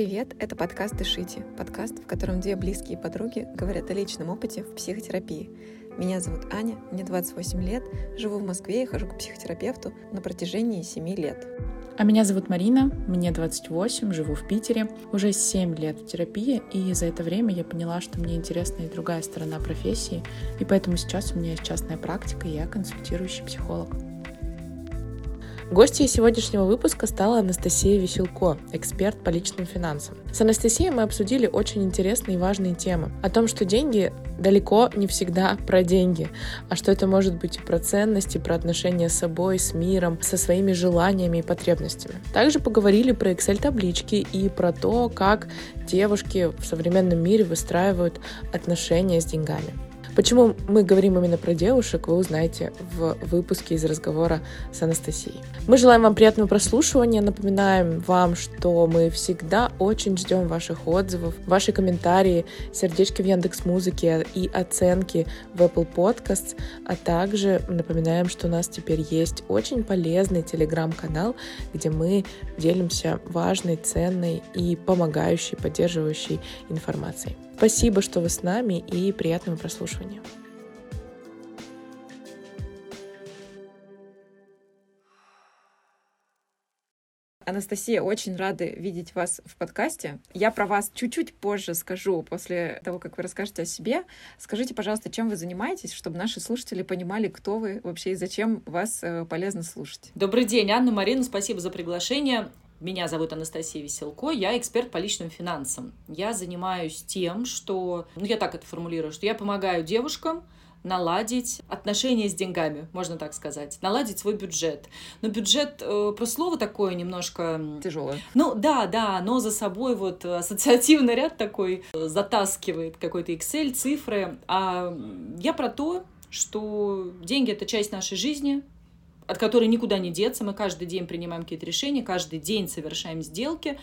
привет! Это подкаст «Дышите», подкаст, в котором две близкие подруги говорят о личном опыте в психотерапии. Меня зовут Аня, мне 28 лет, живу в Москве и хожу к психотерапевту на протяжении 7 лет. А меня зовут Марина, мне 28, живу в Питере, уже 7 лет в терапии, и за это время я поняла, что мне интересна и другая сторона профессии, и поэтому сейчас у меня есть частная практика, и я консультирующий психолог. Гостьей сегодняшнего выпуска стала Анастасия Веселко, эксперт по личным финансам. С Анастасией мы обсудили очень интересные и важные темы. О том, что деньги далеко не всегда про деньги, а что это может быть и про ценности, про отношения с собой, с миром, со своими желаниями и потребностями. Также поговорили про Excel-таблички и про то, как девушки в современном мире выстраивают отношения с деньгами. Почему мы говорим именно про девушек, вы узнаете в выпуске из разговора с Анастасией. Мы желаем вам приятного прослушивания. Напоминаем вам, что мы всегда очень ждем ваших отзывов, ваши комментарии, сердечки в Яндекс Музыке и оценки в Apple Podcasts. А также напоминаем, что у нас теперь есть очень полезный телеграм-канал, где мы делимся важной, ценной и помогающей, поддерживающей информацией. Спасибо, что вы с нами и приятного прослушивания. Анастасия, очень рады видеть вас в подкасте. Я про вас чуть-чуть позже скажу, после того, как вы расскажете о себе. Скажите, пожалуйста, чем вы занимаетесь, чтобы наши слушатели понимали, кто вы вообще и зачем вас э, полезно слушать. Добрый день, Анна, Марина, спасибо за приглашение. Меня зовут Анастасия Веселко, я эксперт по личным финансам. Я занимаюсь тем, что, ну я так это формулирую, что я помогаю девушкам наладить отношения с деньгами, можно так сказать, наладить свой бюджет. Но бюджет, э, про слово такое немножко... Тяжелое. Ну да, да, но за собой вот ассоциативный ряд такой затаскивает какой-то Excel, цифры. А я про то, что деньги — это часть нашей жизни, от которой никуда не деться. Мы каждый день принимаем какие-то решения, каждый день совершаем сделки.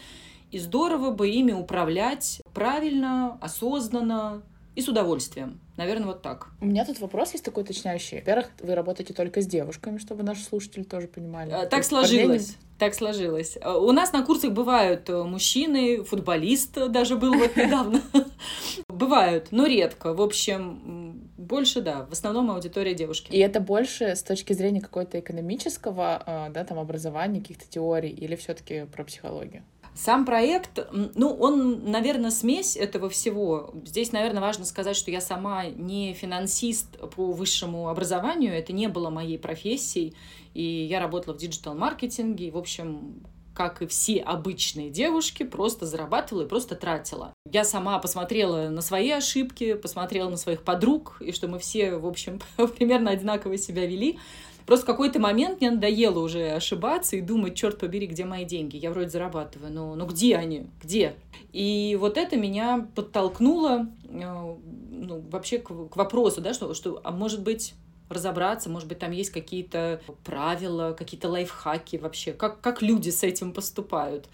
И здорово бы ими управлять правильно, осознанно и с удовольствием. Наверное, вот так. У меня тут вопрос есть такой уточняющий. Во-первых, вы работаете только с девушками, чтобы наши слушатели тоже понимали. Э, так сложилось. Парней... Так сложилось. У нас на курсах бывают э, мужчины, футболист даже был вот недавно. Бывают, но редко. В общем, больше, да, в основном аудитория девушки. И это больше с точки зрения какой-то экономического, да, там, образования, каких-то теорий, или все таки про психологию? Сам проект, ну, он, наверное, смесь этого всего. Здесь, наверное, важно сказать, что я сама не финансист по высшему образованию, это не было моей профессией, и я работала в диджитал-маркетинге, в общем, как и все обычные девушки, просто зарабатывала и просто тратила. Я сама посмотрела на свои ошибки, посмотрела на своих подруг, и что мы все, в общем, примерно одинаково себя вели. Просто в какой-то момент мне надоело уже ошибаться и думать, черт побери, где мои деньги? Я вроде зарабатываю, но, но где они? Где? И вот это меня подтолкнуло э, ну, вообще к, к вопросу, да, что, что, а может быть, разобраться, может быть, там есть какие-то правила, какие-то лайфхаки вообще, как, как люди с этим поступают.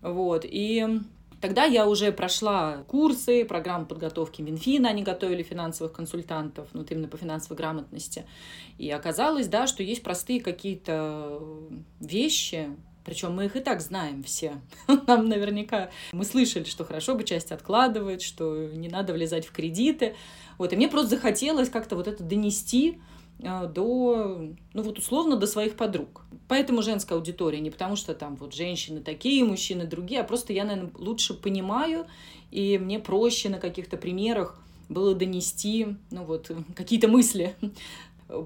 Вот, и Тогда я уже прошла курсы, программу подготовки Минфина, они готовили финансовых консультантов, ну, вот именно по финансовой грамотности. И оказалось, да, что есть простые какие-то вещи, причем мы их и так знаем все. Нам наверняка мы слышали, что хорошо бы часть откладывать, что не надо влезать в кредиты. Вот, и мне просто захотелось как-то вот это донести а, до, ну вот условно, до своих подруг. Поэтому женская аудитория, не потому что там вот женщины такие, мужчины другие, а просто я, наверное, лучше понимаю, и мне проще на каких-то примерах было донести, ну вот, какие-то мысли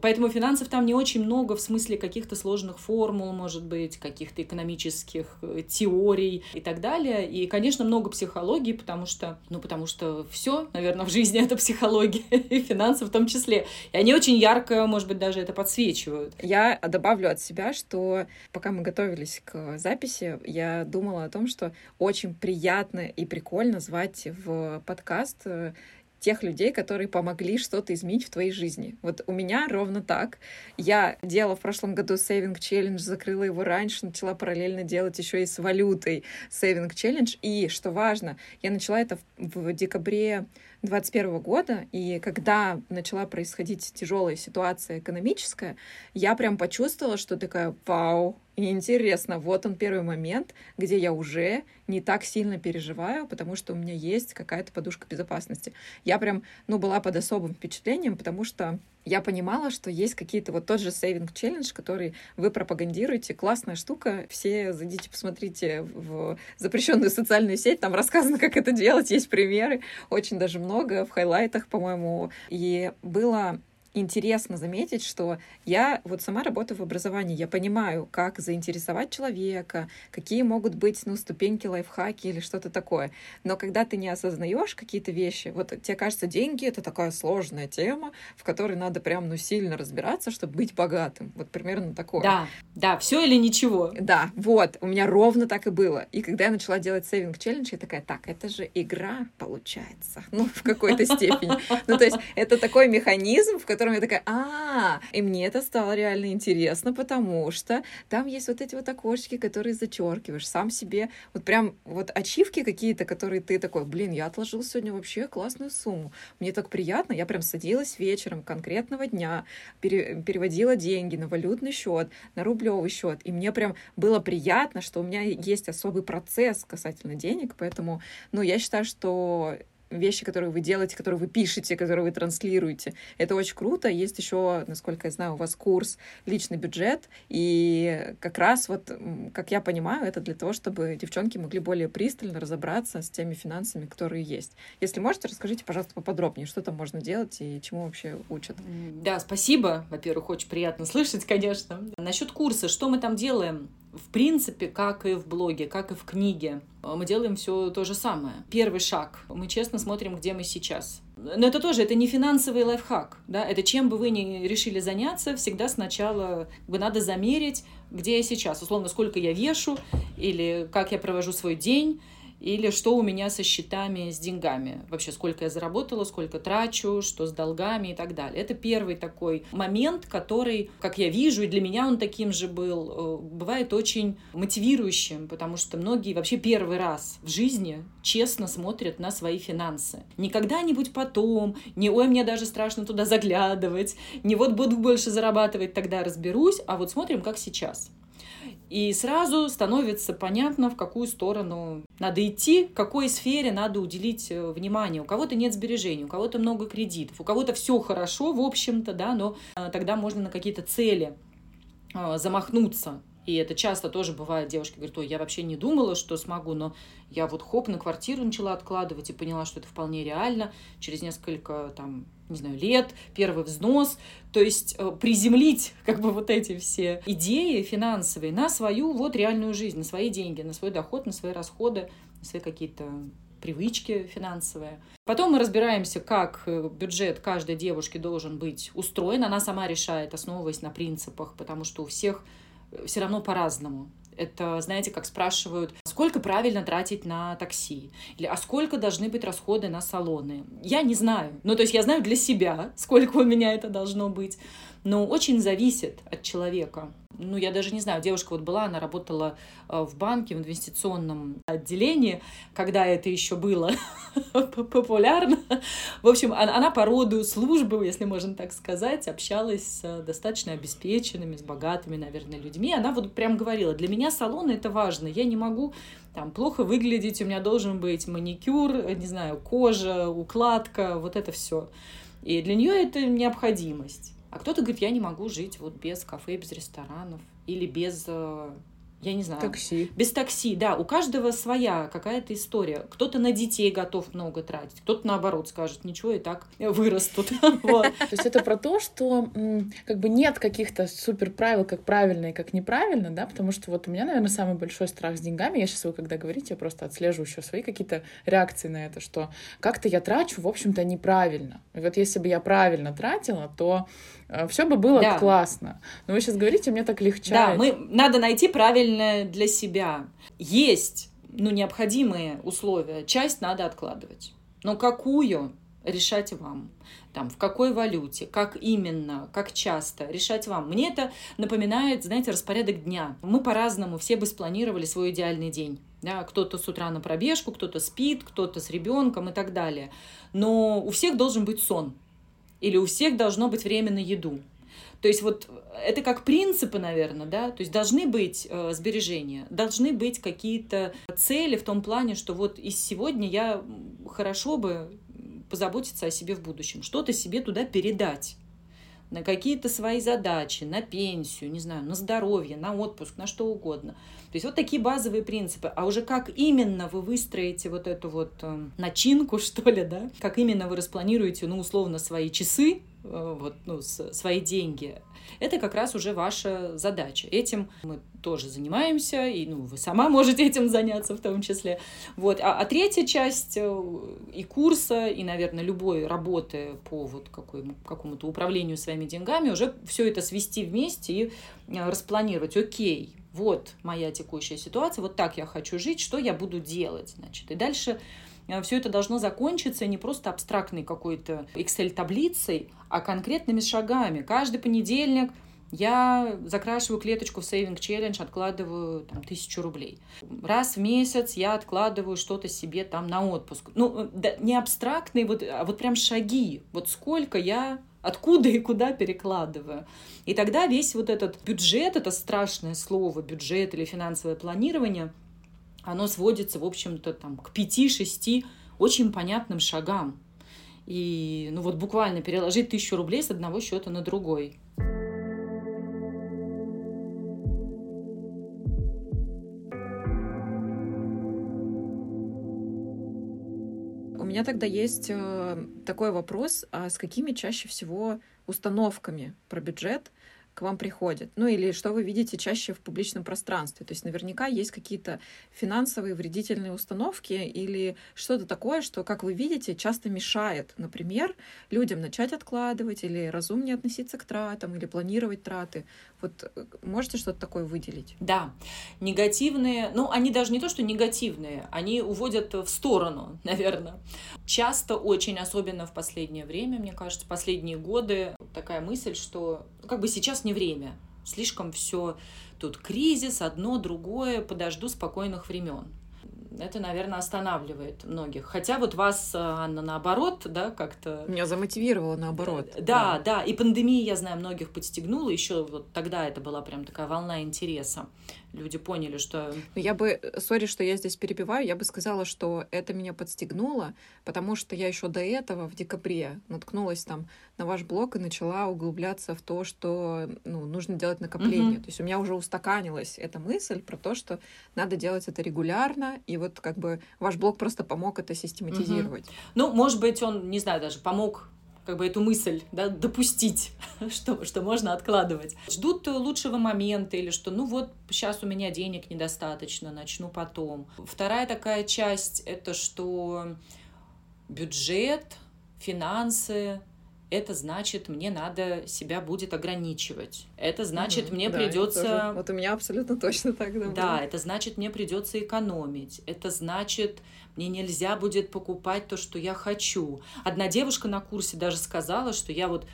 Поэтому финансов там не очень много в смысле каких-то сложных формул, может быть, каких-то экономических э, теорий и так далее. И, конечно, много психологии, потому что, ну, потому что все, наверное, в жизни это психология, и финансы в том числе. И они очень ярко, может быть, даже это подсвечивают. Я добавлю от себя, что пока мы готовились к записи, я думала о том, что очень приятно и прикольно звать в подкаст э, тех людей, которые помогли что-то изменить в твоей жизни. Вот у меня ровно так. Я делала в прошлом году сейвинг челлендж, закрыла его раньше, начала параллельно делать еще и с валютой сейвинг челлендж. И, что важно, я начала это в, в декабре 2021 года, и когда начала происходить тяжелая ситуация экономическая, я прям почувствовала, что такая, вау, и интересно, вот он первый момент, где я уже не так сильно переживаю, потому что у меня есть какая-то подушка безопасности. Я прям, ну, была под особым впечатлением, потому что я понимала, что есть какие-то вот тот же сейвинг челлендж, который вы пропагандируете. Классная штука. Все зайдите, посмотрите в запрещенную социальную сеть. Там рассказано, как это делать. Есть примеры. Очень даже много в хайлайтах, по-моему. И было интересно заметить, что я вот сама работаю в образовании, я понимаю, как заинтересовать человека, какие могут быть, ну, ступеньки, лайфхаки или что-то такое. Но когда ты не осознаешь какие-то вещи, вот тебе кажется, деньги — это такая сложная тема, в которой надо прям, ну, сильно разбираться, чтобы быть богатым. Вот примерно такое. Да, да, все или ничего. Да, вот, у меня ровно так и было. И когда я начала делать сейвинг челлендж, я такая, так, это же игра получается, ну, в какой-то степени. Ну, то есть это такой механизм, в котором котором я такая, а, и мне это стало реально интересно, потому что там есть вот эти вот окошки, которые зачеркиваешь сам себе, вот прям вот ачивки какие-то, которые ты такой, блин, я отложил сегодня вообще классную сумму, мне так приятно, я прям садилась вечером конкретного дня, пере, переводила деньги на валютный счет, на рублевый счет, и мне прям было приятно, что у меня есть особый процесс касательно денег, поэтому, ну, я считаю, что вещи, которые вы делаете, которые вы пишете, которые вы транслируете. Это очень круто. Есть еще, насколько я знаю, у вас курс «Личный бюджет», и как раз вот, как я понимаю, это для того, чтобы девчонки могли более пристально разобраться с теми финансами, которые есть. Если можете, расскажите, пожалуйста, поподробнее, что там можно делать и чему вообще учат. Да, спасибо. Во-первых, очень приятно слышать, конечно. Насчет курса, что мы там делаем? В принципе, как и в блоге, как и в книге, мы делаем все то же самое. Первый шаг. Мы честно смотрим, где мы сейчас. Но это тоже, это не финансовый лайфхак, да, это чем бы вы ни решили заняться, всегда сначала бы надо замерить, где я сейчас, условно, сколько я вешу, или как я провожу свой день, или что у меня со счетами, с деньгами. Вообще, сколько я заработала, сколько трачу, что с долгами и так далее. Это первый такой момент, который, как я вижу, и для меня он таким же был, э, бывает очень мотивирующим, потому что многие вообще первый раз в жизни честно смотрят на свои финансы. Не когда-нибудь потом, не ой, мне даже страшно туда заглядывать, не вот буду больше зарабатывать, тогда разберусь, а вот смотрим, как сейчас. И сразу становится понятно, в какую сторону надо идти, какой сфере надо уделить э, внимание. У кого-то нет сбережений, у кого-то много кредитов, у кого-то все хорошо, в общем-то, да, но э, тогда можно на какие-то цели э, замахнуться. И это часто тоже бывает, девушки говорят, ой, я вообще не думала, что смогу, но я вот хоп, на квартиру начала откладывать и поняла, что это вполне реально. Через несколько там не знаю, лет, первый взнос, то есть э, приземлить как бы вот эти все идеи финансовые на свою вот реальную жизнь, на свои деньги, на свой доход, на свои расходы, на свои какие-то привычки финансовые. Потом мы разбираемся, как э, бюджет каждой девушки должен быть устроен. Она сама решает, основываясь на принципах, потому что у всех все равно по-разному. Это, знаете, как спрашивают, сколько правильно тратить на такси? Или а сколько должны быть расходы на салоны? Я не знаю. Ну, то есть я знаю для себя, сколько у меня это должно быть. Но очень зависит от человека ну, я даже не знаю, девушка вот была, она работала э, в банке, в инвестиционном отделении, когда это еще было популярно. В общем, она по роду службы, если можно так сказать, общалась с достаточно обеспеченными, с богатыми, наверное, людьми. Она вот прям говорила, для меня салон это важно, я не могу там плохо выглядеть, у меня должен быть маникюр, не знаю, кожа, укладка, вот это все. И для нее это необходимость. А кто-то говорит, я не могу жить вот без кафе, без ресторанов или без э, я не знаю. Такси. Без такси, да. У каждого своя какая-то история. Кто-то на детей готов много тратить, кто-то наоборот скажет, ничего, и так вырастут. То есть это про то, что как бы нет каких-то супер правил, как правильно и как неправильно, да, потому что вот у меня, наверное, самый большой страх с деньгами. Я сейчас вы когда говорите, я просто отслеживаю еще свои какие-то реакции на это, что как-то я трачу, в общем-то, неправильно. И вот если бы я правильно тратила, то все бы было да. классно. Но вы сейчас говорите, мне так легче. Да, мы надо найти правильно правильное для себя. Есть ну, необходимые условия, часть надо откладывать. Но какую? решать вам. Там, в какой валюте, как именно, как часто, решать вам. Мне это напоминает, знаете, распорядок дня. Мы по-разному все бы спланировали свой идеальный день. Да, кто-то с утра на пробежку, кто-то спит, кто-то с ребенком и так далее. Но у всех должен быть сон. Или у всех должно быть время на еду. То есть вот это как принципы, наверное, да, то есть должны быть э, сбережения, должны быть какие-то цели в том плане, что вот из сегодня я хорошо бы позаботиться о себе в будущем, что-то себе туда передать на какие-то свои задачи, на пенсию, не знаю, на здоровье, на отпуск, на что угодно. То есть вот такие базовые принципы. А уже как именно вы выстроите вот эту вот э, начинку, что ли, да, как именно вы распланируете, ну, условно, свои часы, э, вот, ну, свои деньги, это как раз уже ваша задача. Этим мы тоже занимаемся, и ну, вы сама можете этим заняться в том числе. Вот. А, а третья часть э, и курса, и, наверное, любой работы по вот какому-то управлению своими деньгами, уже все это свести вместе и распланировать. Окей, вот моя текущая ситуация, вот так я хочу жить, что я буду делать. Значит. И дальше э, все это должно закончиться не просто абстрактной какой-то Excel-таблицей, а конкретными шагами. Каждый понедельник я закрашиваю клеточку в Saving Challenge, откладываю там, тысячу рублей. Раз в месяц я откладываю что-то себе там на отпуск. Ну, да, не абстрактные, вот, а вот прям шаги. Вот сколько я откуда и куда перекладываю. И тогда весь вот этот бюджет, это страшное слово, бюджет или финансовое планирование, оно сводится, в общем-то, там, к пяти-шести очень понятным шагам. И, ну вот буквально переложить тысячу рублей с одного счета на другой. Меня тогда есть э, такой вопрос, а с какими чаще всего установками про бюджет к вам приходят? Ну или что вы видите чаще в публичном пространстве? То есть наверняка есть какие-то финансовые вредительные установки или что-то такое, что, как вы видите, часто мешает, например, людям начать откладывать или разумнее относиться к тратам или планировать траты. Вот э, можете что-то такое выделить? Да, негативные, ну они даже не то, что негативные, они уводят в сторону, наверное. Часто очень, особенно в последнее время, мне кажется, последние годы, такая мысль, что ну, как бы сейчас не время. Слишком все тут кризис, одно, другое, подожду спокойных времен. Это, наверное, останавливает многих. Хотя вот вас, Анна, наоборот, да, как-то... Меня замотивировало наоборот. Да, да, да. И пандемия, я знаю, многих подстегнула. Еще вот тогда это была прям такая волна интереса люди поняли, что... Ну, я бы, сори, что я здесь перебиваю, я бы сказала, что это меня подстегнуло, потому что я еще до этого, в декабре, наткнулась там на ваш блог и начала углубляться в то, что ну, нужно делать накопление. Mm-hmm. То есть у меня уже устаканилась эта мысль про то, что надо делать это регулярно, и вот как бы ваш блог просто помог это систематизировать. Mm-hmm. Ну, может быть, он, не знаю, даже помог как бы эту мысль да, допустить, что, что можно откладывать. Ждут лучшего момента или что, ну вот, сейчас у меня денег недостаточно, начну потом. Вторая такая часть — это что бюджет, финансы, это значит, мне надо себя будет ограничивать. Это значит, угу, мне да, придется... Вот у меня абсолютно точно так. Да, да, это значит, мне придется экономить. Это значит, мне нельзя будет покупать то, что я хочу. Одна девушка на курсе даже сказала, что я вот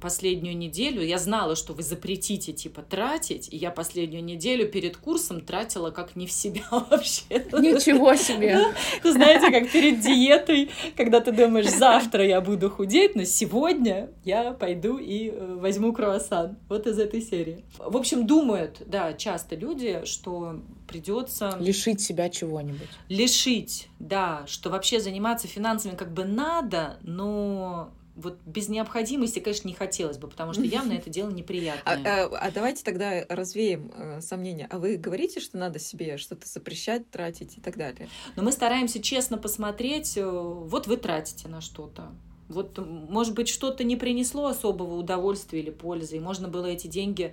последнюю неделю, я знала, что вы запретите, типа, тратить, и я последнюю неделю перед курсом тратила как не в себя вообще. Ничего себе! Знаете, как перед диетой, когда ты думаешь, завтра я буду худеть, но сегодня я пойду и э, возьму круассан. Вот из этой серии. В общем, думают, да, часто люди, что придется... Лишить себя чего-нибудь. Лишить, да, что вообще заниматься финансами как бы надо, но вот без необходимости, конечно, не хотелось бы, потому что явно это дело неприятное. А, а, а давайте тогда развеем э, сомнения. А вы говорите, что надо себе что-то запрещать, тратить и так далее? Но мы стараемся честно посмотреть, э, вот вы тратите на что-то. Вот, может быть, что-то не принесло особого удовольствия или пользы, и можно было эти деньги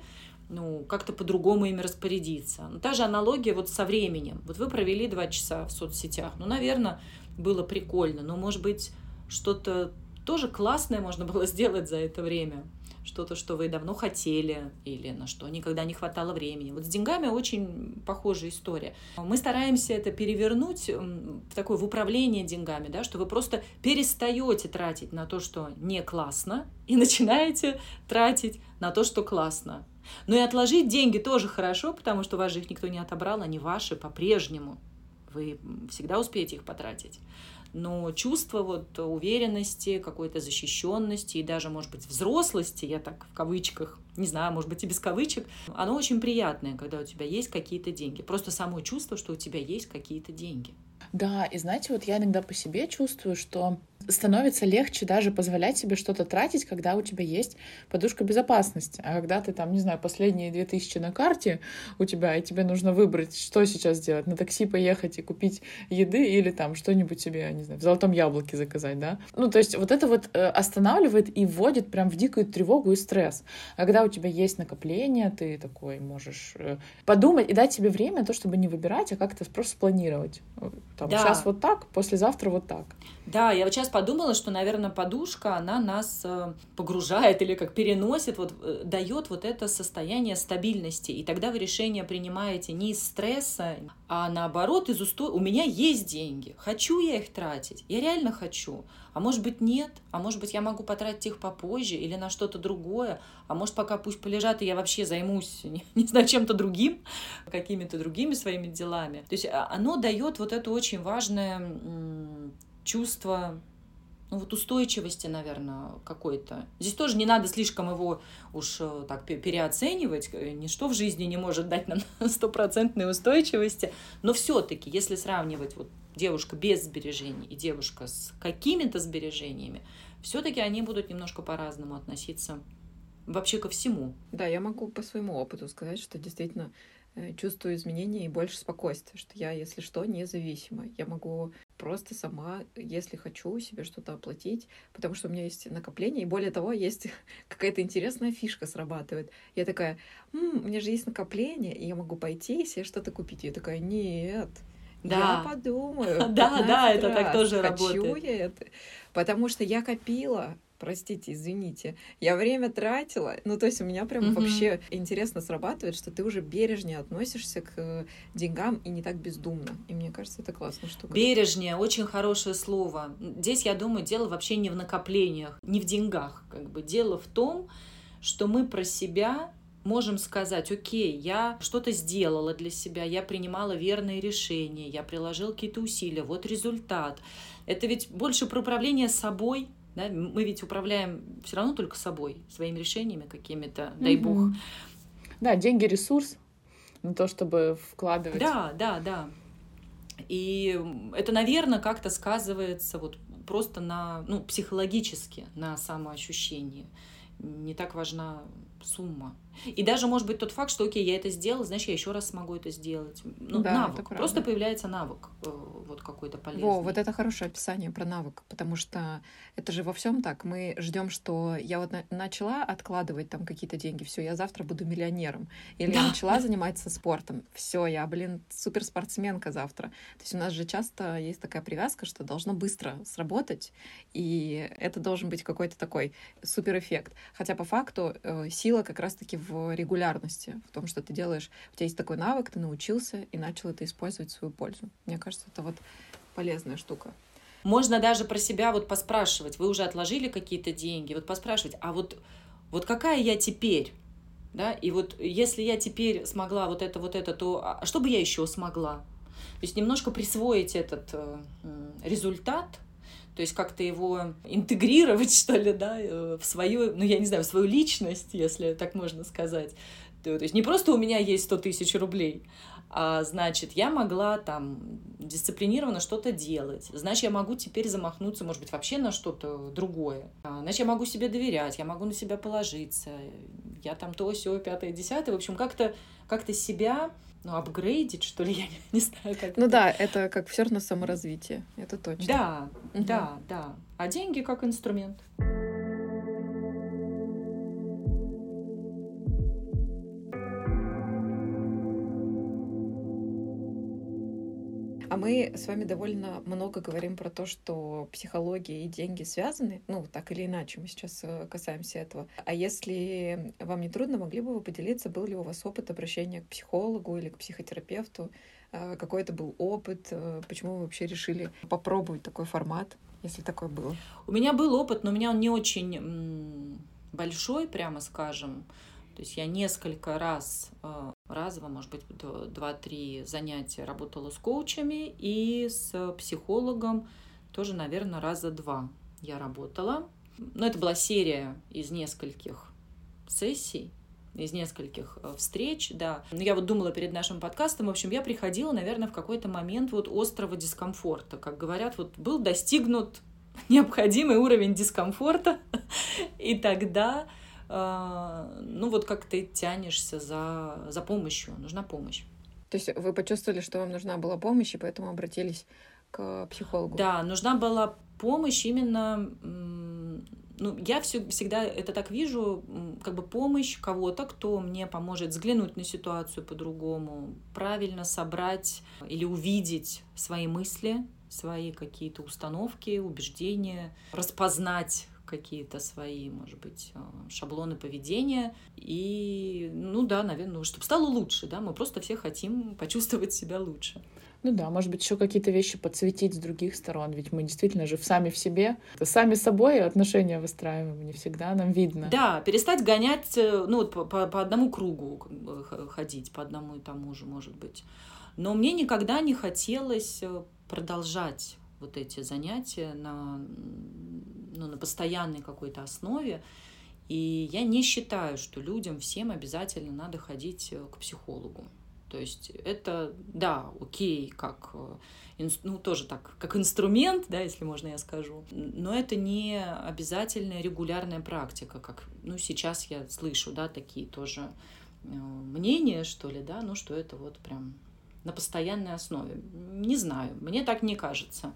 ну, как-то по-другому ими распорядиться. Но та же аналогия вот со временем. Вот вы провели два часа в соцсетях. Ну, наверное, было прикольно, но, может быть, что-то тоже классное можно было сделать за это время. что-то, что вы давно хотели или на что никогда не хватало времени. Вот с деньгами очень похожая история. Мы стараемся это перевернуть в такое в управление деньгами, да, что вы просто перестаете тратить на то, что не классно, и начинаете тратить на то, что классно. Но и отложить деньги тоже хорошо, потому что у вас же их никто не отобрал, они ваши по-прежнему. Вы всегда успеете их потратить но чувство вот уверенности, какой-то защищенности и даже, может быть, взрослости, я так в кавычках, не знаю, может быть, и без кавычек, оно очень приятное, когда у тебя есть какие-то деньги. Просто само чувство, что у тебя есть какие-то деньги. Да, и знаете, вот я иногда по себе чувствую, что становится легче даже позволять себе что-то тратить, когда у тебя есть подушка безопасности. А когда ты там, не знаю, последние две тысячи на карте у тебя, и тебе нужно выбрать, что сейчас делать, на такси поехать и купить еды или там что-нибудь себе, не знаю, в золотом яблоке заказать, да? Ну, то есть вот это вот э, останавливает и вводит прям в дикую тревогу и стресс. А когда у тебя есть накопление, ты такой можешь э, подумать и дать себе время то, чтобы не выбирать, а как-то просто спланировать. Там, да. Сейчас вот так, послезавтра вот так. Да, я вот сейчас подумала, что, наверное, подушка, она нас э, погружает или как переносит, вот э, дает вот это состояние стабильности. И тогда вы решение принимаете не из стресса, а наоборот из устой. У меня есть деньги, хочу я их тратить, я реально хочу. А может быть нет, а может быть я могу потратить их попозже или на что-то другое, а может пока пусть полежат, и я вообще займусь, не, не знаю, чем-то другим, какими-то другими своими делами. То есть а, оно дает вот это очень важное чувство ну, вот устойчивости, наверное, какой-то. Здесь тоже не надо слишком его уж э, так переоценивать. Ничто в жизни не может дать нам стопроцентной устойчивости. Но все-таки, если сравнивать вот девушка без сбережений и девушка с какими-то сбережениями, все-таки они будут немножко по-разному относиться вообще ко всему. Да, я могу по своему опыту сказать, что действительно Э, чувствую изменения и больше спокойствия, что я, если что, независима. Я могу просто сама, если хочу, себе что-то оплатить, потому что у меня есть накопление, и более того, есть какая-то интересная фишка срабатывает. Я такая, М, у меня же есть накопление, и я могу пойти и себе что-то купить. Я такая, нет, да. я подумаю. Да, да, это так тоже работает. Хочу я это? Потому что я копила простите, извините, я время тратила. Ну, то есть у меня прям mm-hmm. вообще интересно срабатывает, что ты уже бережнее относишься к деньгам и не так бездумно. И мне кажется, это классная штука. Бережнее, очень хорошее слово. Здесь, я думаю, дело вообще не в накоплениях, не в деньгах. Как бы дело в том, что мы про себя можем сказать, окей, я что-то сделала для себя, я принимала верные решения, я приложил какие-то усилия, вот результат. Это ведь больше про управление собой, да? Мы ведь управляем все равно только собой, своими решениями какими-то, дай mm-hmm. бог. Да, деньги ресурс на то, чтобы вкладывать. Да, да, да. И это, наверное, как-то сказывается вот просто на, ну, психологически на самоощущении. Не так важна сумма. И даже может быть тот факт, что окей, я это сделала, значит, я еще раз смогу это сделать. Ну, да, навык. Просто появляется навык э, вот какой-то полезный. Во, вот это хорошее описание про навык, потому что это же во всем так. Мы ждем, что я вот на- начала откладывать там какие-то деньги, все, я завтра буду миллионером. Или да. я начала заниматься спортом, все, я, блин, суперспортсменка завтра. То есть у нас же часто есть такая привязка, что должно быстро сработать, и это должен быть какой-то такой суперэффект. Хотя по факту э, сила как раз-таки в регулярности, в том, что ты делаешь, у тебя есть такой навык, ты научился и начал это использовать в свою пользу. Мне кажется, это вот полезная штука. Можно даже про себя вот поспрашивать. Вы уже отложили какие-то деньги, вот поспрашивать, а вот, вот какая я теперь? Да? И вот если я теперь смогла вот это, вот это, то а что бы я еще смогла? То есть немножко присвоить этот э, результат, то есть как-то его интегрировать, что ли, да, э, в свою, ну, я не знаю, в свою личность, если так можно сказать. То есть не просто у меня есть 100 тысяч рублей, а значит, я могла там дисциплинированно что-то делать. Значит, я могу теперь замахнуться, может быть, вообще на что-то другое. А, значит, я могу себе доверять, я могу на себя положиться. Я там то, все, пятое, десятое. В общем, как-то как себя ну, апгрейдить, что ли, я не, не знаю, как Ну это. да, это как все равно саморазвитие, это точно. Да, угу. да, да. А деньги как инструмент. Мы с вами довольно много говорим про то, что психология и деньги связаны. Ну, так или иначе, мы сейчас э, касаемся этого. А если вам не трудно, могли бы вы поделиться, был ли у вас опыт обращения к психологу или к психотерапевту? Э, какой это был опыт? Э, почему вы вообще решили попробовать такой формат, если такое было? У меня был опыт, но у меня он не очень большой, прямо скажем. То есть я несколько раз, разово, может быть, два-три занятия работала с коучами и с психологом тоже, наверное, раза два я работала. Но это была серия из нескольких сессий, из нескольких э, встреч, да. Но я вот думала перед нашим подкастом, в общем, я приходила, наверное, в какой-то момент вот острого дискомфорта. Как говорят, вот был достигнут необходимый уровень дискомфорта, и тогда ну вот как ты тянешься за, за помощью, нужна помощь. То есть вы почувствовали, что вам нужна была помощь, и поэтому обратились к психологу? Да, нужна была помощь именно ну, я все, всегда это так вижу, как бы помощь кого-то, кто мне поможет взглянуть на ситуацию по-другому, правильно собрать или увидеть свои мысли, свои какие-то установки, убеждения, распознать какие-то свои, может быть, э, шаблоны поведения. И, ну да, наверное, ну, чтобы стало лучше, да, мы просто все хотим почувствовать себя лучше. Ну да, может быть, еще какие-то вещи подсветить с других сторон, ведь мы действительно же сами в себе, сами с собой отношения выстраиваем, не всегда нам видно. Да, перестать гонять, э, ну, по, по, по одному кругу ходить, по одному и тому же, может быть. Но мне никогда не хотелось э, продолжать вот эти занятия на, ну, на постоянной какой-то основе. И я не считаю, что людям всем обязательно надо ходить э, к психологу. То есть это, да, окей, как, э, ну, тоже так, как инструмент, да, если можно я скажу, но это не обязательная регулярная практика, как, ну, сейчас я слышу, да, такие тоже э, мнения, что ли, да, ну, что это вот прям на постоянной основе. Не знаю, мне так не кажется.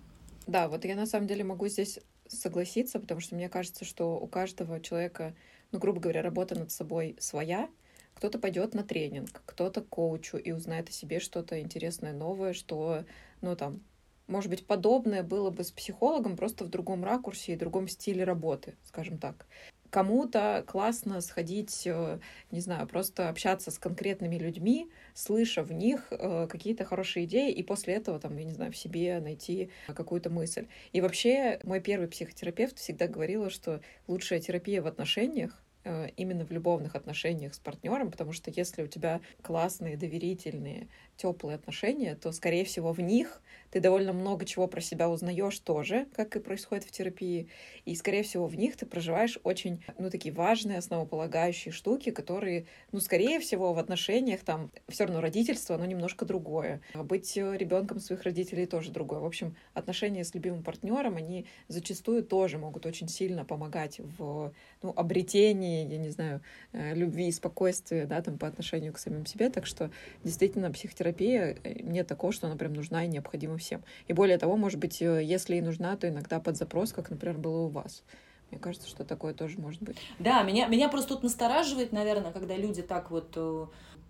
Да, вот я на самом деле могу здесь согласиться, потому что мне кажется, что у каждого человека, ну, грубо говоря, работа над собой своя. Кто-то пойдет на тренинг, кто-то к коучу и узнает о себе что-то интересное, новое, что, ну, там, может быть, подобное было бы с психологом, просто в другом ракурсе и другом стиле работы, скажем так. Кому-то классно сходить, э, не знаю, просто общаться с конкретными людьми, слыша в них э, какие-то хорошие идеи, и после этого, там, я не знаю, в себе найти какую-то мысль. И вообще, мой первый психотерапевт всегда говорила, что лучшая терапия в отношениях Э, именно в любовных отношениях с партнером, потому что если у тебя классные, доверительные, теплые отношения, то, скорее всего, в них ты довольно много чего про себя узнаешь тоже, как и происходит в терапии, и, скорее всего, в них ты проживаешь очень, ну, такие важные, основополагающие штуки, которые, ну, скорее всего, в отношениях там все равно родительство, оно немножко другое. А быть ребенком своих родителей тоже другое. В общем, отношения с любимым партнером, они зачастую тоже могут очень сильно помогать в ну, обретении, я не знаю, э, любви и спокойствия, да, там, по отношению к самим себе. Так что действительно психотерапия э, нет такого, что она прям нужна и необходима всем. И более того, может быть, э, если и нужна, то иногда под запрос, как, например, было у вас. Мне кажется, что такое тоже может быть. Да, меня, меня просто тут настораживает, наверное, когда люди так вот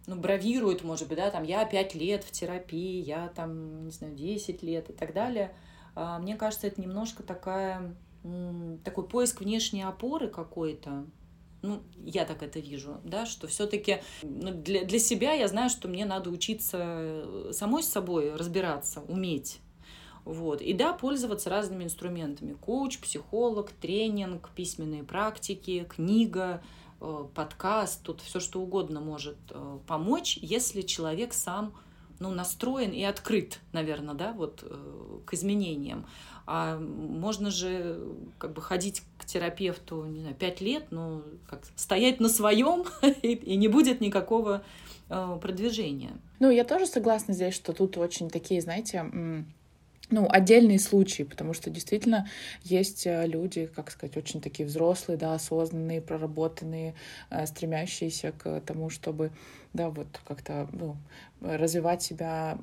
ну, бравируют, может быть, да, там, я пять лет в терапии, я там, не знаю, 10 лет и так далее. А, мне кажется, это немножко такая такой поиск внешней опоры какой-то, ну, я так это вижу, да, что все-таки ну, для, для себя я знаю, что мне надо учиться э, самой с собой разбираться, уметь. Вот. И да, пользоваться разными инструментами. Коуч, психолог, тренинг, письменные практики, книга, э, подкаст, тут все что угодно может э, помочь, если человек сам ну, настроен и открыт, наверное, да, вот к изменениям. А можно же как бы ходить к терапевту, не знаю, пять лет, но как стоять на своем, и, не будет никакого э, продвижения. Ну, я тоже согласна здесь, что тут очень такие, знаете, ну, отдельные случаи, потому что действительно есть э, люди, как сказать, очень такие взрослые, да, осознанные, проработанные, э, стремящиеся к тому, чтобы да, вот как-то ну, развивать себя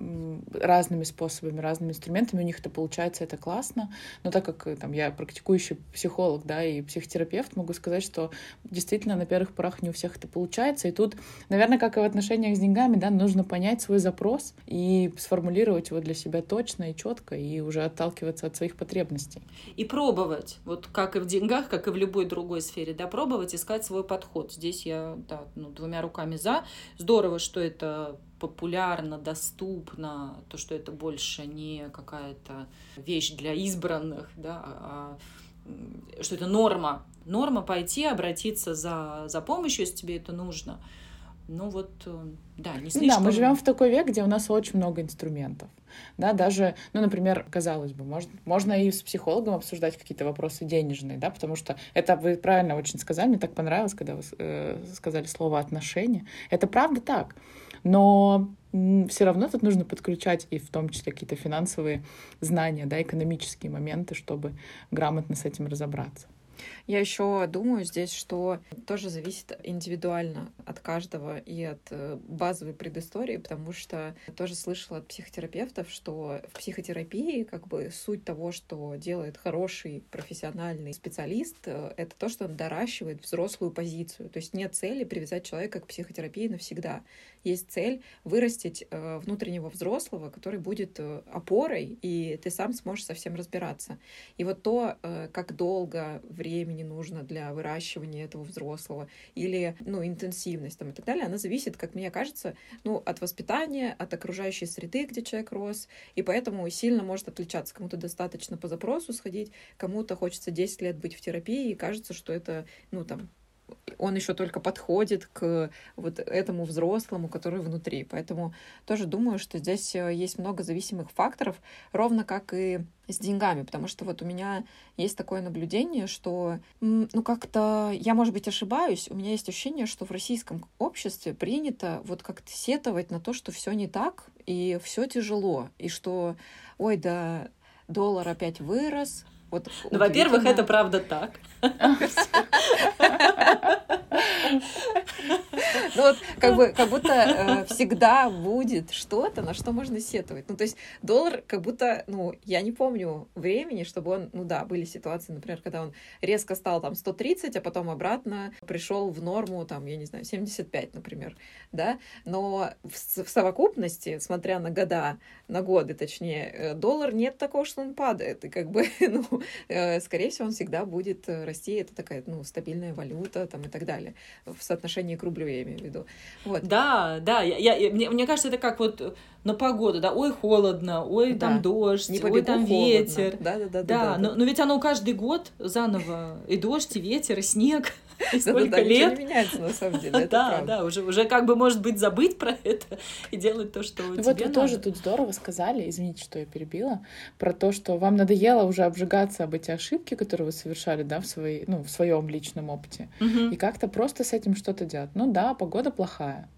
разными способами, разными инструментами. У них это получается, это классно. Но так как э, там, я практикующий психолог да, и психотерапевт, могу сказать, что действительно на первых порах не у всех это получается. И тут, наверное, как и в отношениях с деньгами, да, нужно понять свой запрос и сформулировать его для себя точно и четко, и уже отталкиваться от своих потребностей. И пробовать, вот как и в деньгах, как и в любой другой сфере, да, пробовать искать свой подход. Здесь я да, ну, двумя руками за. Здорово, что это популярно, доступно, то, что это больше не какая-то вещь для избранных, да, а, а что это норма. Норма пойти, обратиться за, за помощью, если тебе это нужно. Ну вот, э, да, не слишком... Да, мы живем в такой век, где у нас очень много инструментов. Да, даже, ну, например, казалось бы, можно, можно и с психологом обсуждать какие-то вопросы денежные, да, потому что это вы правильно очень сказали, мне так понравилось, когда вы э, сказали слово отношения. Это правда так. Но все равно тут нужно подключать и в том числе какие-то финансовые знания, да, экономические моменты, чтобы грамотно с этим разобраться. Я еще думаю здесь, что тоже зависит индивидуально от каждого и от э, базовой предыстории, потому что тоже слышала от психотерапевтов, что в психотерапии как бы суть того, что делает хороший профессиональный специалист, э, это то, что он доращивает взрослую позицию. То есть нет цели привязать человека к психотерапии навсегда. Есть цель вырастить э, внутреннего взрослого, который будет опорой, и ты сам сможешь совсем разбираться. И вот то, как долго время времени нужно для выращивания этого взрослого, или, ну, интенсивность там и так далее, она зависит, как мне кажется, ну, от воспитания, от окружающей среды, где человек рос, и поэтому сильно может отличаться. Кому-то достаточно по запросу сходить, кому-то хочется 10 лет быть в терапии, и кажется, что это, ну, там, он еще только подходит к вот этому взрослому, который внутри. Поэтому тоже думаю, что здесь э, есть много зависимых факторов, ровно как и с деньгами, потому что вот у меня есть такое наблюдение, что, ну, как-то, я, может быть, ошибаюсь, у меня есть ощущение, что в российском обществе принято вот как-то сетовать на то, что все не так, и все тяжело, и что, ой, да, доллар опять вырос, вот ну, во-первых, это правда так. Ну вот как бы как будто э, всегда будет что-то, на что можно сетовать. Ну то есть доллар как будто, ну я не помню времени, чтобы он, ну да, были ситуации, например, когда он резко стал там 130, а потом обратно пришел в норму там, я не знаю, 75, например, да. Но в, в совокупности, смотря на года, на годы, точнее, э, доллар нет такого, что он падает, и как бы, ну, э, скорее всего, он всегда будет э, расти. Это такая, ну, стабильная валюта там и так далее в соотношении к рублю я имею в виду. Вот. Да, да, я, я, мне, мне кажется, это как вот на погоду, да, ой, холодно, ой, да. там дождь, Не ой, там холодно. ветер. Да, да, да. Да, да, да, но, но ведь оно каждый год заново и дождь, и ветер, и снег. И сколько лет. не меняется, на самом деле, Да, да, уже, уже как бы, может быть, забыть про это и делать то, что ну, Вот вы тоже тут здорово сказали, извините, что я перебила, про то, что вам надоело уже обжигаться об эти ошибки, которые вы совершали, да, в, своей, ну, в своем личном опыте, и как-то просто с этим что-то делать. Ну да, погода плохая,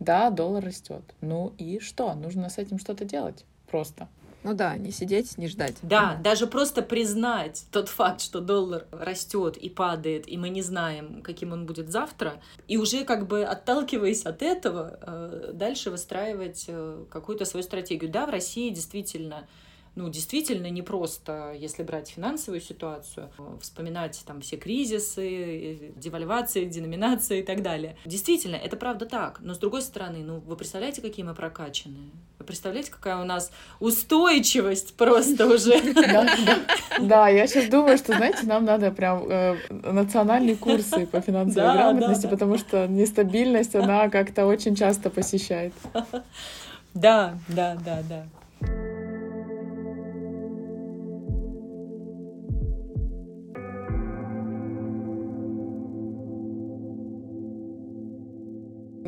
да, доллар растет. Ну и что? Нужно с этим что-то делать просто. Ну да, не сидеть, не ждать. Да, даже просто признать тот факт, что доллар растет и падает, и мы не знаем, каким он будет завтра, и уже как бы отталкиваясь от этого, э, дальше выстраивать э, какую-то свою стратегию. Да, в России действительно ну, действительно не просто, если брать финансовую ситуацию, вспоминать там все кризисы, девальвации, деноминации и так далее. Действительно, это правда так. Но с другой стороны, ну, вы представляете, какие мы прокачанные? Вы представляете, какая у нас устойчивость просто уже? Да, я сейчас думаю, что, знаете, нам надо прям э, национальные курсы по финансовой грамотности, потому что нестабильность, она как-то очень часто посещает. Да, да, да, да.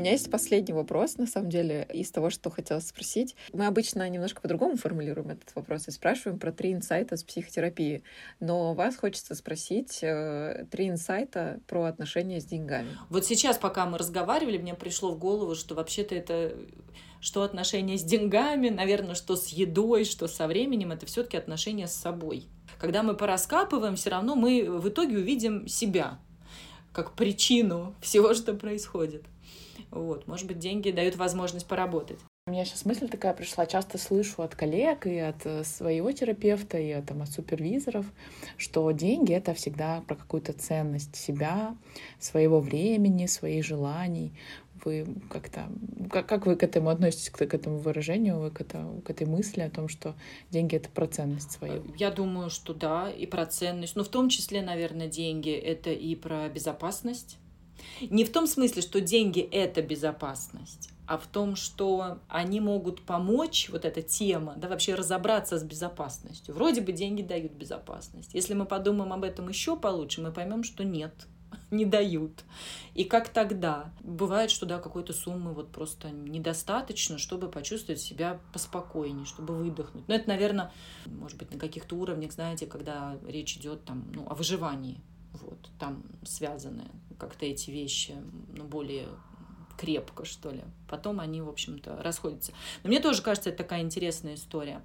Меня есть последний вопрос, на самом деле, из того, что хотела спросить. Мы обычно немножко по-другому формулируем этот вопрос и спрашиваем про три инсайта с психотерапии. Но вас хочется спросить э, три инсайта про отношения с деньгами. Вот сейчас, пока мы разговаривали, мне пришло в голову, что вообще-то это что отношения с деньгами, наверное, что с едой, что со временем, это все-таки отношения с собой. Когда мы пораскапываем, все равно мы в итоге увидим себя как причину всего, что происходит. Вот, может быть, деньги дают возможность поработать. У меня сейчас мысль такая пришла. Часто слышу от коллег и от э, своего терапевта, и от, там, от супервизоров, что деньги — это всегда про какую-то ценность себя, своего времени, своих желаний. Вы как-то... Как, как вы к этому относитесь, к, к этому выражению, вы к, это, к этой мысли о том, что деньги — это про ценность свою? Я думаю, что да, и про ценность. Но в том числе, наверное, деньги — это и про безопасность не в том смысле, что деньги — это безопасность, а в том, что они могут помочь, вот эта тема, да, вообще разобраться с безопасностью. Вроде бы деньги дают безопасность. Если мы подумаем об этом еще получше, мы поймем, что нет, не дают. И как тогда? Бывает, что да, какой-то суммы вот просто недостаточно, чтобы почувствовать себя поспокойнее, чтобы выдохнуть. Но это, наверное, может быть, на каких-то уровнях, знаете, когда речь идет там, ну, о выживании. Вот, там связаны как-то эти вещи ну, более крепко, что ли. Потом они, в общем-то, расходятся. Но мне тоже кажется, это такая интересная история.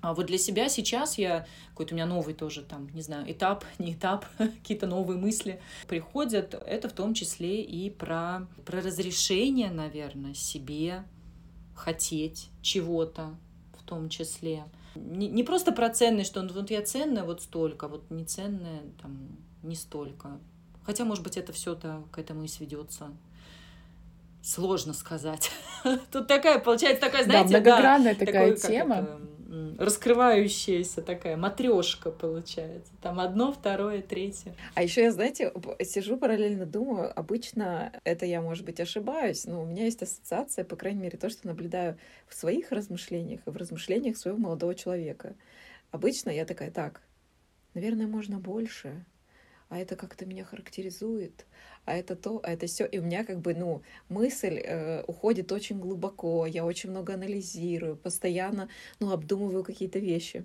А вот для себя сейчас я, какой-то у меня новый тоже там, не знаю, этап, не этап, какие-то новые мысли приходят. Это в том числе и про, про разрешение, наверное, себе хотеть чего-то в том числе. Не, не просто про ценность, что вот я ценная вот столько, вот не ценная там не столько. Хотя, может быть, это все-то к этому и сведется. Сложно сказать. Тут такая, получается, такая, знаете, да, многогранная да, такая такой, тема. Это, раскрывающаяся такая матрешка получается. Там одно, второе, третье. А еще я, знаете, сижу параллельно думаю, обычно это я, может быть, ошибаюсь, но у меня есть ассоциация, по крайней мере, то, что наблюдаю в своих размышлениях и в размышлениях своего молодого человека. Обычно я такая, так, наверное, можно больше, а это как-то меня характеризует, а это то, а это все. И у меня как бы, ну, мысль э, уходит очень глубоко, я очень много анализирую, постоянно, ну, обдумываю какие-то вещи.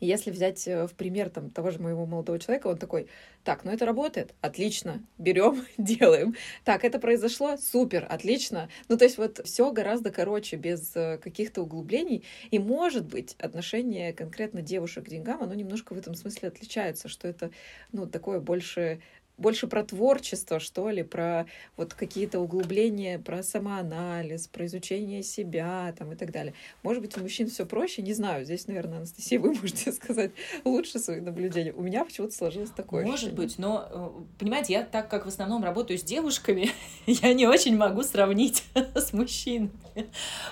Если взять э, в пример там, того же моего молодого человека, он такой, так, ну это работает, отлично, берем, делаем. Так, это произошло, супер, отлично. Ну то есть вот все гораздо короче, без э, каких-то углублений. И может быть отношение конкретно девушек к деньгам, оно немножко в этом смысле отличается, что это, ну, такое больше больше про творчество, что ли, про вот какие-то углубления, про самоанализ, про изучение себя там, и так далее. Может быть, у мужчин все проще, не знаю. Здесь, наверное, Анастасия, вы можете сказать лучше свои наблюдения. У меня почему-то сложилось такое Может ощущение. быть, но, э, понимаете, я так как в основном работаю с девушками, я не очень могу сравнить с мужчинами.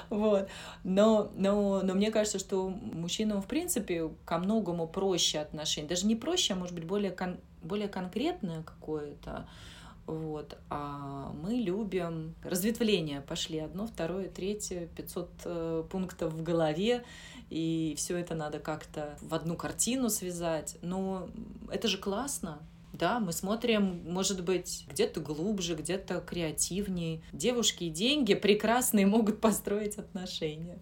Вот. Но, но, но мне кажется, что мужчинам, в принципе, ко многому проще отношение. Даже не проще, а может быть более кон более конкретное какое-то. Вот. А мы любим разветвление. Пошли одно, второе, третье, 500 э, пунктов в голове, и все это надо как-то в одну картину связать. Но это же классно. Да, мы смотрим, может быть, где-то глубже, где-то креативнее. Девушки и деньги прекрасные могут построить отношения.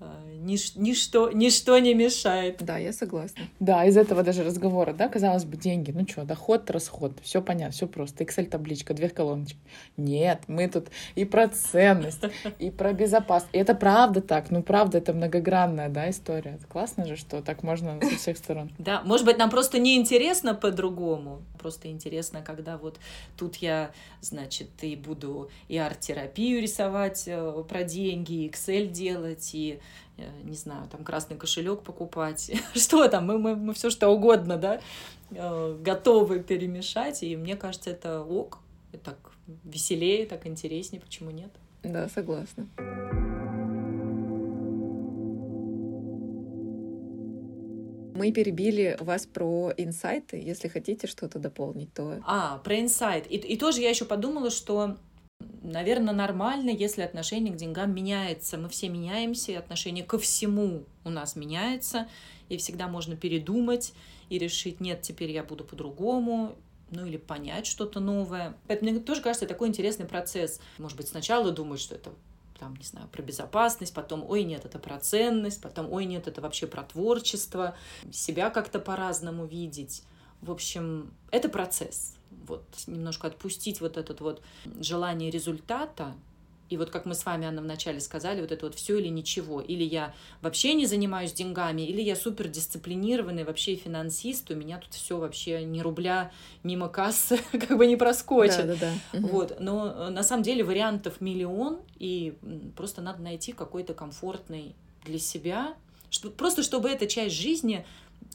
А, нич, ничто, ничто не мешает. Да, я согласна. Да, из этого даже разговора, да, казалось бы, деньги, ну что, доход, расход, все понятно, все просто. Excel-табличка, две колоночки. Нет, мы тут и про ценность, и про безопасность. И это правда так, ну правда, это многогранная, да, история. Классно же, что так можно со всех сторон. Да, может быть, нам просто неинтересно по-другому. Просто интересно, когда вот тут я, значит, и буду и арт-терапию рисовать э, про деньги, и Excel делать, и Э, не знаю, там красный кошелек покупать, что там, мы, мы, мы все что угодно, да, э, готовы перемешать, и мне кажется, это ок, так веселее, так интереснее, почему нет? Да, согласна. Мы перебили вас про инсайты. Если хотите что-то дополнить, то... А, про инсайт. И, и тоже я еще подумала, что наверное, нормально, если отношение к деньгам меняется. Мы все меняемся, и отношение ко всему у нас меняется, и всегда можно передумать и решить, нет, теперь я буду по-другому. ну или понять что-то новое. Поэтому мне тоже кажется, такой интересный процесс. Может быть, сначала думать, что это там, не знаю, про безопасность, потом, ой, нет, это про ценность, потом, ой, нет, это вообще про творчество, себя как-то по-разному видеть. В общем, это процесс. Вот немножко отпустить вот этот вот желание результата, и вот как мы с вами, Анна, вначале сказали, вот это вот все или ничего. Или я вообще не занимаюсь деньгами, или я супер дисциплинированный вообще финансист, у меня тут все вообще ни рубля мимо кассы как бы не проскочит. Да, да, да. Вот. Но э, на самом деле вариантов миллион, и просто надо найти какой-то комфортный для себя, что, просто чтобы эта часть жизни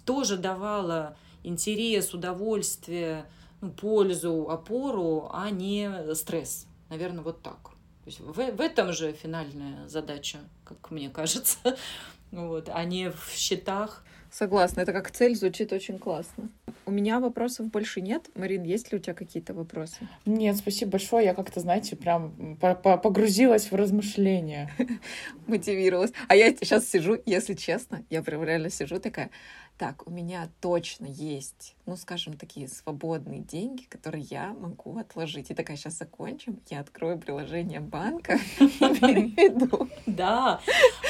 тоже давала интерес, удовольствие, ну, пользу, опору, а не стресс. Наверное, вот так есть в, в этом же финальная задача, как мне кажется, вот, а не в счетах. Согласна, это как цель звучит очень классно. У меня вопросов больше нет. Марин, есть ли у тебя какие-то вопросы? Нет, спасибо большое. Я как-то, знаете, прям погрузилась в размышления. Мотивировалась. А я сейчас сижу, если честно, я прям реально сижу такая, так, у меня точно есть, ну, скажем, такие свободные деньги, которые я могу отложить. И такая, сейчас закончим, я открою приложение банка и переведу. Да.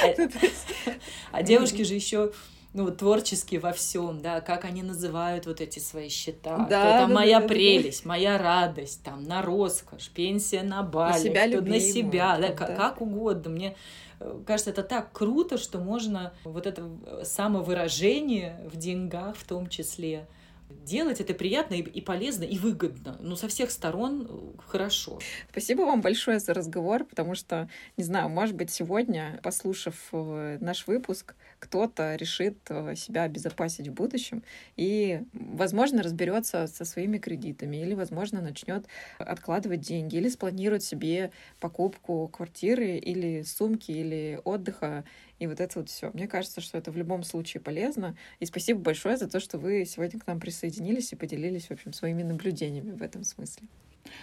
А, а девушки же еще ну, вот, творческие во всем, да, как они называют вот эти свои счета. Да, там да, моя да, прелесть, да. моя радость, там, на роскошь, пенсия на Бали, на себя, кто на себя, да, да, как угодно. Мне кажется, это так круто, что можно вот это самовыражение в деньгах в том числе делать это приятно и, и полезно и выгодно. Ну, со всех сторон э, хорошо. Спасибо вам большое за разговор, потому что, не знаю, может быть, сегодня, послушав э, наш выпуск, кто-то решит э, себя обезопасить в будущем и, возможно, разберется со своими кредитами или, возможно, начнет откладывать деньги или спланирует себе покупку квартиры или сумки или отдыха и вот это вот все. Мне кажется, что это в любом случае полезно. И спасибо большое за то, что вы сегодня к нам присоединились и поделились, в общем, своими наблюдениями в этом смысле.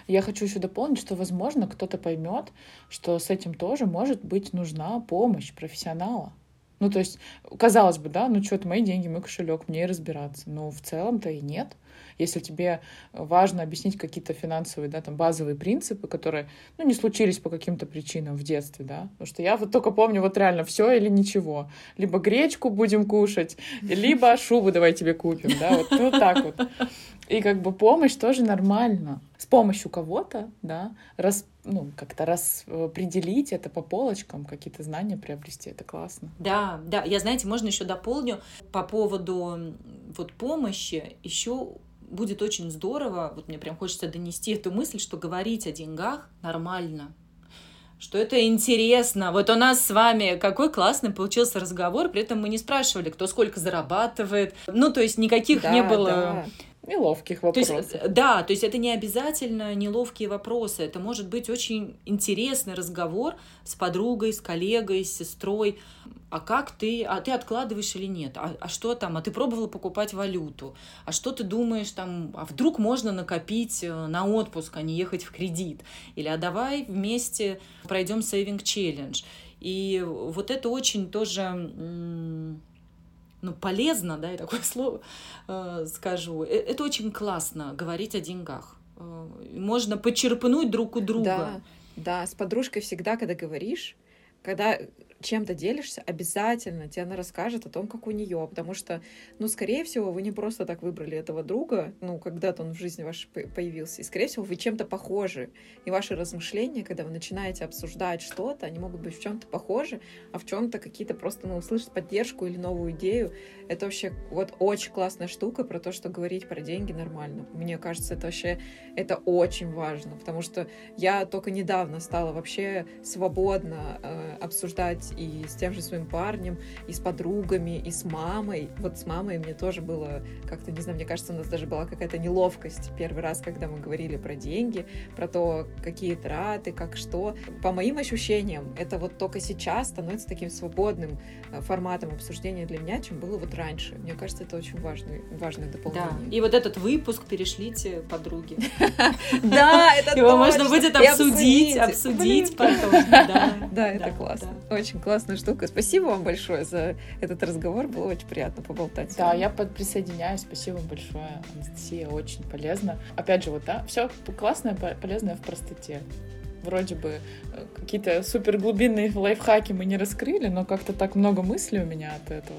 Я хочу еще дополнить, что, возможно, кто-то поймет, что с этим тоже может быть нужна помощь профессионала. Ну, то есть, казалось бы, да, ну что, это мои деньги, мой кошелек, мне и разбираться. Но в целом-то и нет. Если тебе важно объяснить какие-то финансовые, да, там, базовые принципы, которые, ну, не случились по каким-то причинам в детстве, да, потому что я вот только помню вот реально все или ничего. Либо гречку будем кушать, либо шубу давай тебе купим, да, вот, вот так вот. И как бы помощь тоже нормально. С помощью кого-то, да, раз, ну, как-то распределить это по полочкам, какие-то знания приобрести, это классно. Да, да, я, знаете, можно еще дополню по поводу вот помощи, еще будет очень здорово, вот мне прям хочется донести эту мысль, что говорить о деньгах нормально, что это интересно. Вот у нас с вами какой классный получился разговор, при этом мы не спрашивали, кто сколько зарабатывает. Ну, то есть никаких да, не было да. Неловких вопросов. То есть, да, то есть это не обязательно неловкие вопросы. Это может быть очень интересный разговор с подругой, с коллегой, с сестрой. А как ты, а ты откладываешь или нет? А, а что там? А ты пробовала покупать валюту? А что ты думаешь там? А вдруг можно накопить э, на отпуск, а не ехать в кредит? Или а давай вместе пройдем сейвинг челлендж. И вот это очень тоже ну, полезно, да, я такое слово э, скажу. Э, это очень классно говорить о деньгах. Э, можно почерпнуть друг у друга. Да, да, с подружкой всегда, когда говоришь, когда чем-то делишься, обязательно тебе она расскажет о том, как у нее, потому что, ну, скорее всего, вы не просто так выбрали этого друга, ну, когда-то он в жизни вашей появился, и, скорее всего, вы чем-то похожи, и ваши размышления, когда вы начинаете обсуждать что-то, они могут быть в чем-то похожи, а в чем-то какие-то просто, ну, услышать поддержку или новую идею, это вообще вот очень классная штука про то, что говорить про деньги нормально. Мне кажется, это вообще, это очень важно, потому что я только недавно стала вообще свободно э, обсуждать и с тем же своим парнем, и с подругами, и с мамой. Вот с мамой мне тоже было как-то, не знаю, мне кажется, у нас даже была какая-то неловкость первый раз, когда мы говорили про деньги, про то, какие траты, как что. По моим ощущениям, это вот только сейчас становится таким свободным э, форматом обсуждения для меня, чем было вот раньше. Мне кажется, это очень важный, важное дополнение. Да. И вот этот выпуск перешлите подруге. Да, это Его можно будет обсудить, обсудить потом. Да, это классно. Очень очень классная штука. Спасибо вам большое за этот разговор. Было очень приятно поболтать. Да, я присоединяюсь. Спасибо большое, Анастасия. Очень полезно. Опять же, вот, да, все классное, полезное в простоте вроде бы э, какие-то супер глубинные лайфхаки мы не раскрыли, но как-то так много мыслей у меня от этого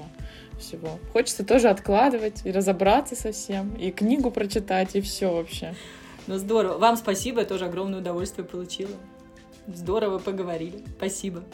всего. Хочется тоже откладывать и разобраться со всем, и книгу прочитать, и все вообще. Ну здорово. Вам спасибо, я тоже огромное удовольствие получила. Здорово поговорили. Спасибо.